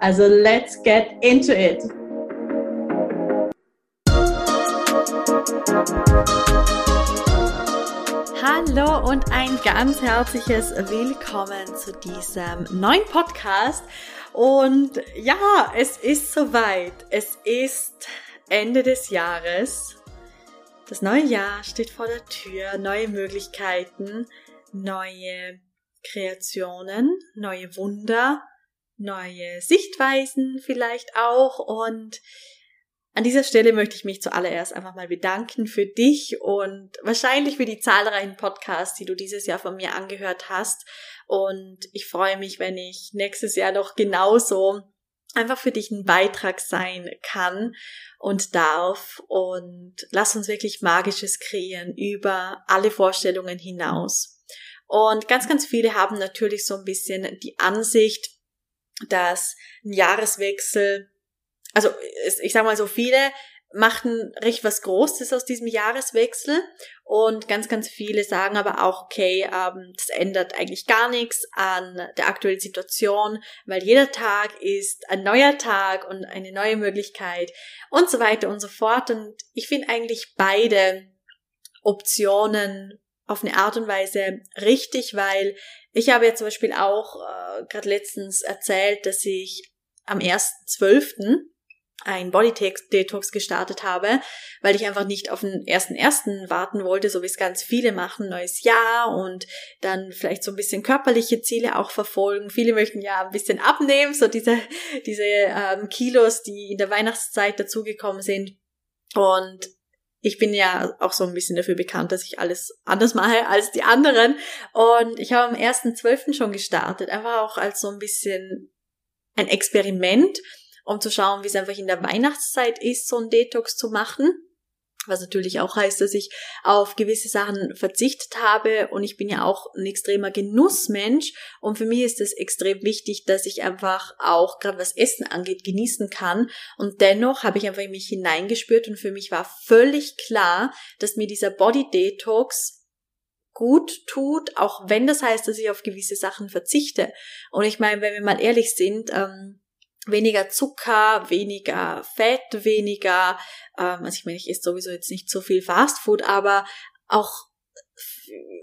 Also let's get into it! Hallo und ein ganz herzliches Willkommen zu diesem neuen Podcast. Und ja, es ist soweit. Es ist Ende des Jahres. Das neue Jahr steht vor der Tür. Neue Möglichkeiten, neue Kreationen, neue Wunder, neue Sichtweisen vielleicht auch. Und an dieser Stelle möchte ich mich zuallererst einfach mal bedanken für dich und wahrscheinlich für die zahlreichen Podcasts, die du dieses Jahr von mir angehört hast. Und ich freue mich, wenn ich nächstes Jahr noch genauso einfach für dich ein Beitrag sein kann und darf. Und lass uns wirklich Magisches kreieren über alle Vorstellungen hinaus. Und ganz, ganz viele haben natürlich so ein bisschen die Ansicht, dass ein Jahreswechsel also ich sag mal so, viele machten recht was Großes aus diesem Jahreswechsel und ganz, ganz viele sagen aber auch, okay, ähm, das ändert eigentlich gar nichts an der aktuellen Situation, weil jeder Tag ist ein neuer Tag und eine neue Möglichkeit und so weiter und so fort. Und ich finde eigentlich beide Optionen auf eine Art und Weise richtig, weil ich habe ja zum Beispiel auch äh, gerade letztens erzählt, dass ich am 1.12 ein Body Detox gestartet habe, weil ich einfach nicht auf den ersten ersten warten wollte, so wie es ganz viele machen, neues Jahr und dann vielleicht so ein bisschen körperliche Ziele auch verfolgen. Viele möchten ja ein bisschen abnehmen, so diese diese ähm, Kilos, die in der Weihnachtszeit dazugekommen sind und ich bin ja auch so ein bisschen dafür bekannt, dass ich alles anders mache als die anderen. Und ich habe am 1.12. schon gestartet, einfach auch als so ein bisschen ein Experiment um zu schauen, wie es einfach in der Weihnachtszeit ist, so ein Detox zu machen. Was natürlich auch heißt, dass ich auf gewisse Sachen verzichtet habe. Und ich bin ja auch ein extremer Genussmensch. Und für mich ist es extrem wichtig, dass ich einfach auch gerade was Essen angeht genießen kann. Und dennoch habe ich einfach in mich hineingespürt und für mich war völlig klar, dass mir dieser Body Detox gut tut, auch wenn das heißt, dass ich auf gewisse Sachen verzichte. Und ich meine, wenn wir mal ehrlich sind, ähm, weniger Zucker, weniger Fett, weniger, ähm, also ich meine, ich esse sowieso jetzt nicht so viel Fastfood, aber auch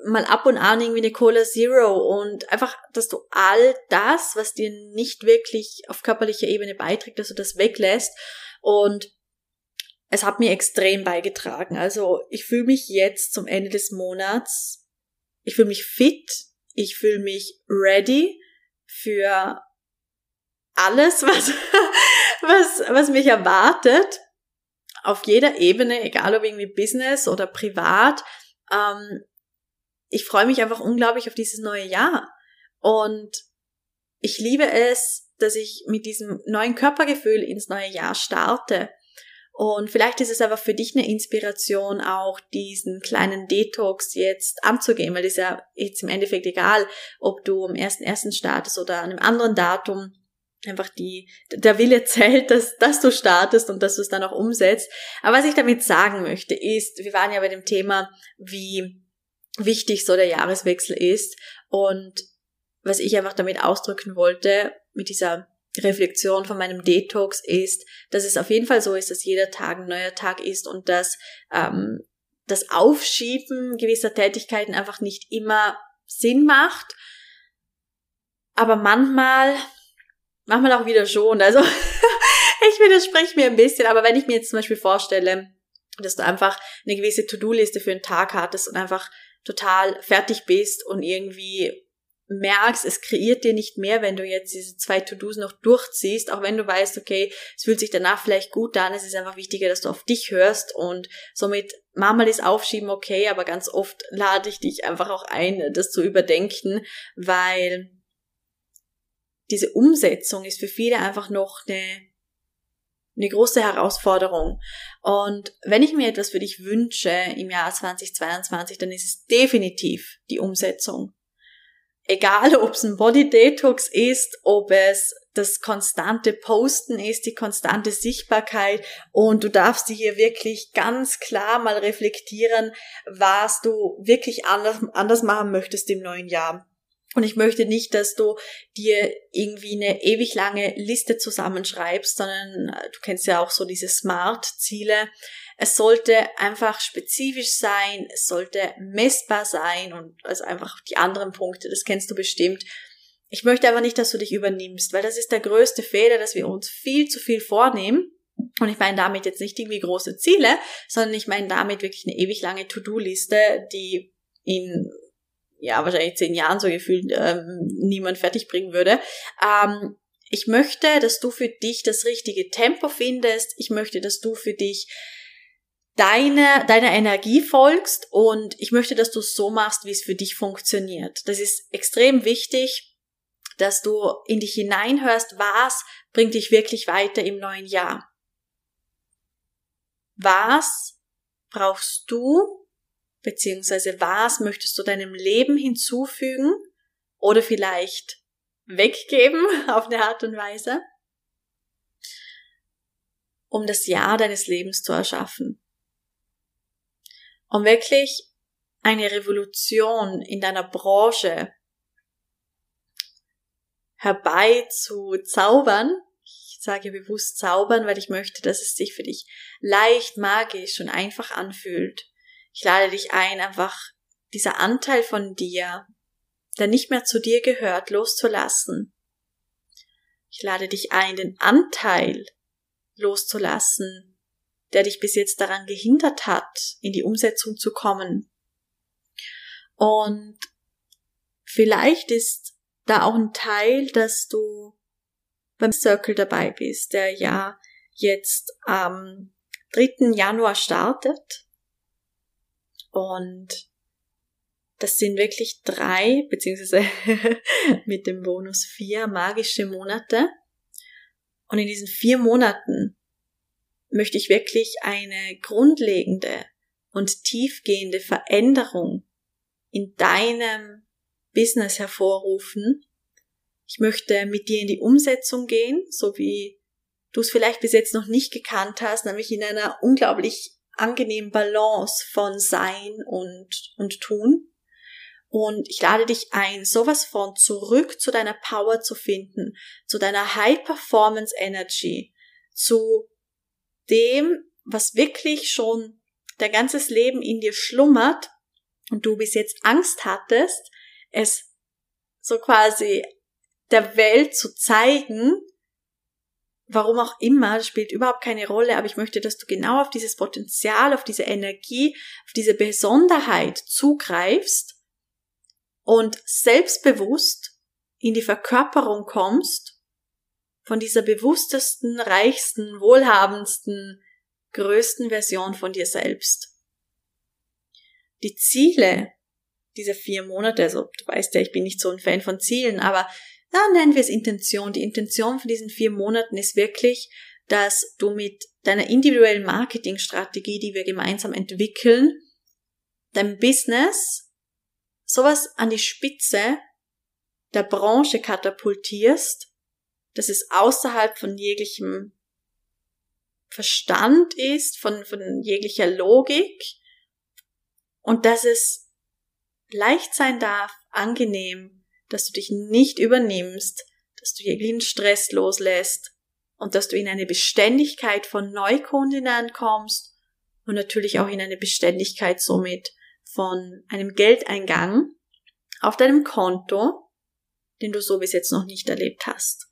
mal ab und an irgendwie eine Cola Zero und einfach, dass du all das, was dir nicht wirklich auf körperlicher Ebene beiträgt, dass du das weglässt und es hat mir extrem beigetragen. Also ich fühle mich jetzt zum Ende des Monats, ich fühle mich fit, ich fühle mich ready für alles, was, was, was mich erwartet, auf jeder Ebene, egal ob irgendwie Business oder privat. Ähm, ich freue mich einfach unglaublich auf dieses neue Jahr. Und ich liebe es, dass ich mit diesem neuen Körpergefühl ins neue Jahr starte. Und vielleicht ist es aber für dich eine Inspiration, auch diesen kleinen Detox jetzt anzugehen, weil es ist ja jetzt im Endeffekt egal, ob du am 1.1. startest oder an einem anderen Datum einfach die, der Wille zählt, dass, dass du startest und dass du es dann auch umsetzt. Aber was ich damit sagen möchte, ist, wir waren ja bei dem Thema, wie wichtig so der Jahreswechsel ist und was ich einfach damit ausdrücken wollte, mit dieser Reflexion von meinem Detox ist, dass es auf jeden Fall so ist, dass jeder Tag ein neuer Tag ist und dass ähm, das Aufschieben gewisser Tätigkeiten einfach nicht immer Sinn macht. Aber manchmal manchmal auch wieder schon. Also ich widerspreche mir ein bisschen, aber wenn ich mir jetzt zum Beispiel vorstelle, dass du einfach eine gewisse To-Do-Liste für einen Tag hattest und einfach total fertig bist und irgendwie merkst, es kreiert dir nicht mehr, wenn du jetzt diese zwei To-Dos noch durchziehst, auch wenn du weißt, okay, es fühlt sich danach vielleicht gut an, es ist einfach wichtiger, dass du auf dich hörst und somit manchmal ist Aufschieben okay, aber ganz oft lade ich dich einfach auch ein, das zu überdenken, weil diese Umsetzung ist für viele einfach noch eine eine große Herausforderung. Und wenn ich mir etwas für dich wünsche im Jahr 2022, dann ist es definitiv die Umsetzung. Egal, ob es ein Body Detox ist, ob es das konstante Posten ist, die konstante Sichtbarkeit und du darfst dir hier wirklich ganz klar mal reflektieren, was du wirklich anders, anders machen möchtest im neuen Jahr. Und ich möchte nicht, dass du dir irgendwie eine ewig lange Liste zusammenschreibst, sondern äh, du kennst ja auch so diese Smart-Ziele. Es sollte einfach spezifisch sein, es sollte messbar sein und also einfach die anderen Punkte, das kennst du bestimmt. Ich möchte aber nicht, dass du dich übernimmst, weil das ist der größte Fehler, dass wir uns viel zu viel vornehmen. Und ich meine damit jetzt nicht irgendwie große Ziele, sondern ich meine damit wirklich eine ewig lange To-Do-Liste, die in ja, wahrscheinlich zehn Jahren so gefühlt ähm, niemand fertig bringen würde. Ähm, ich möchte, dass du für dich das richtige Tempo findest. Ich möchte, dass du für dich deine, deiner Energie folgst und ich möchte, dass du es so machst, wie es für dich funktioniert. Das ist extrem wichtig, dass du in dich hineinhörst, was bringt dich wirklich weiter im neuen Jahr. Was brauchst du, beziehungsweise was möchtest du deinem Leben hinzufügen oder vielleicht weggeben auf eine Art und Weise, um das Jahr deines Lebens zu erschaffen. Um wirklich eine Revolution in deiner Branche herbeizuzaubern. Ich sage bewusst zaubern, weil ich möchte, dass es sich für dich leicht, magisch und einfach anfühlt. Ich lade dich ein, einfach dieser Anteil von dir, der nicht mehr zu dir gehört, loszulassen. Ich lade dich ein, den Anteil loszulassen, der dich bis jetzt daran gehindert hat, in die Umsetzung zu kommen. Und vielleicht ist da auch ein Teil, dass du beim Circle dabei bist, der ja jetzt am 3. Januar startet. Und das sind wirklich drei, beziehungsweise mit dem Bonus vier magische Monate. Und in diesen vier Monaten möchte ich wirklich eine grundlegende und tiefgehende Veränderung in deinem Business hervorrufen. Ich möchte mit dir in die Umsetzung gehen, so wie du es vielleicht bis jetzt noch nicht gekannt hast, nämlich in einer unglaublich angenehmen Balance von Sein und, und Tun. Und ich lade dich ein, sowas von zurück zu deiner Power zu finden, zu deiner High Performance Energy, zu dem, was wirklich schon dein ganzes Leben in dir schlummert und du bis jetzt Angst hattest, es so quasi der Welt zu zeigen, warum auch immer, das spielt überhaupt keine Rolle, aber ich möchte, dass du genau auf dieses Potenzial, auf diese Energie, auf diese Besonderheit zugreifst und selbstbewusst in die Verkörperung kommst von dieser bewusstesten, reichsten, wohlhabendsten, größten Version von dir selbst. Die Ziele dieser vier Monate, also du weißt ja, ich bin nicht so ein Fan von Zielen, aber ja, nennen wir es Intention. Die Intention von diesen vier Monaten ist wirklich, dass du mit deiner individuellen Marketingstrategie, die wir gemeinsam entwickeln, dein Business sowas an die Spitze der Branche katapultierst, dass es außerhalb von jeglichem Verstand ist, von, von jeglicher Logik und dass es leicht sein darf, angenehm dass du dich nicht übernimmst, dass du jeglichen Stress loslässt und dass du in eine Beständigkeit von Neukundinnen kommst und natürlich auch in eine Beständigkeit somit von einem Geldeingang auf deinem Konto, den du so bis jetzt noch nicht erlebt hast.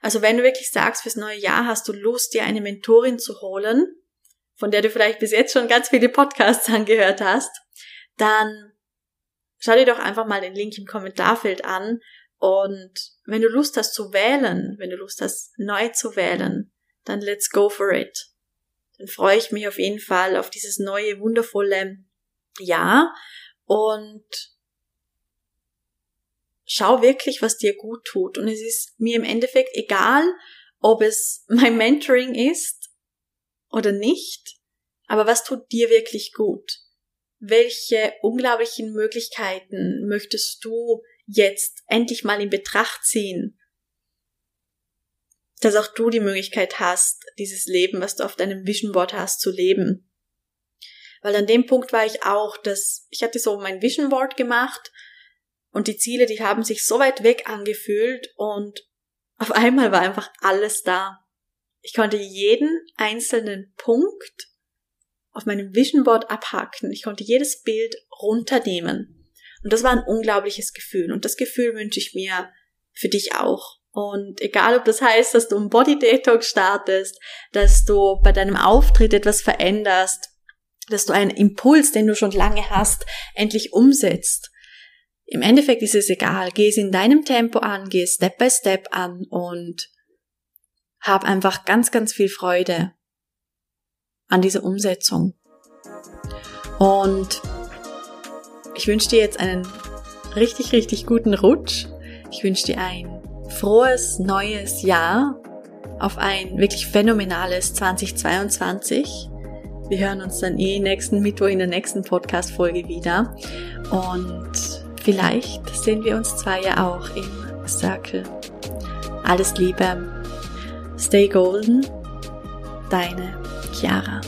Also wenn du wirklich sagst, fürs neue Jahr hast du Lust, dir eine Mentorin zu holen, von der du vielleicht bis jetzt schon ganz viele Podcasts angehört hast, dann schau dir doch einfach mal den Link im Kommentarfeld an und wenn du Lust hast zu wählen, wenn du Lust hast neu zu wählen, dann let's go for it. Dann freue ich mich auf jeden Fall auf dieses neue, wundervolle Jahr und schau wirklich, was dir gut tut. Und es ist mir im Endeffekt egal, ob es mein Mentoring ist oder nicht, aber was tut dir wirklich gut? Welche unglaublichen Möglichkeiten möchtest du jetzt endlich mal in Betracht ziehen? Dass auch du die Möglichkeit hast, dieses Leben, was du auf deinem Vision Board hast, zu leben. Weil an dem Punkt war ich auch, dass ich hatte so mein Vision Board gemacht und die Ziele, die haben sich so weit weg angefühlt und auf einmal war einfach alles da. Ich konnte jeden einzelnen Punkt auf meinem Vision Board abhaken. Ich konnte jedes Bild runternehmen. Und das war ein unglaubliches Gefühl. Und das Gefühl wünsche ich mir für dich auch. Und egal, ob das heißt, dass du einen Body Detox startest, dass du bei deinem Auftritt etwas veränderst, dass du einen Impuls, den du schon lange hast, endlich umsetzt. Im Endeffekt ist es egal. Geh es in deinem Tempo an, geh es Step by Step an und hab einfach ganz, ganz viel Freude an dieser Umsetzung. Und ich wünsche dir jetzt einen richtig, richtig guten Rutsch. Ich wünsche dir ein frohes neues Jahr auf ein wirklich phänomenales 2022. Wir hören uns dann eh nächsten Mittwoch in der nächsten Podcast-Folge wieder. Und vielleicht sehen wir uns zwei ja auch im Circle. Alles Liebe. Stay golden. Deine Chiara.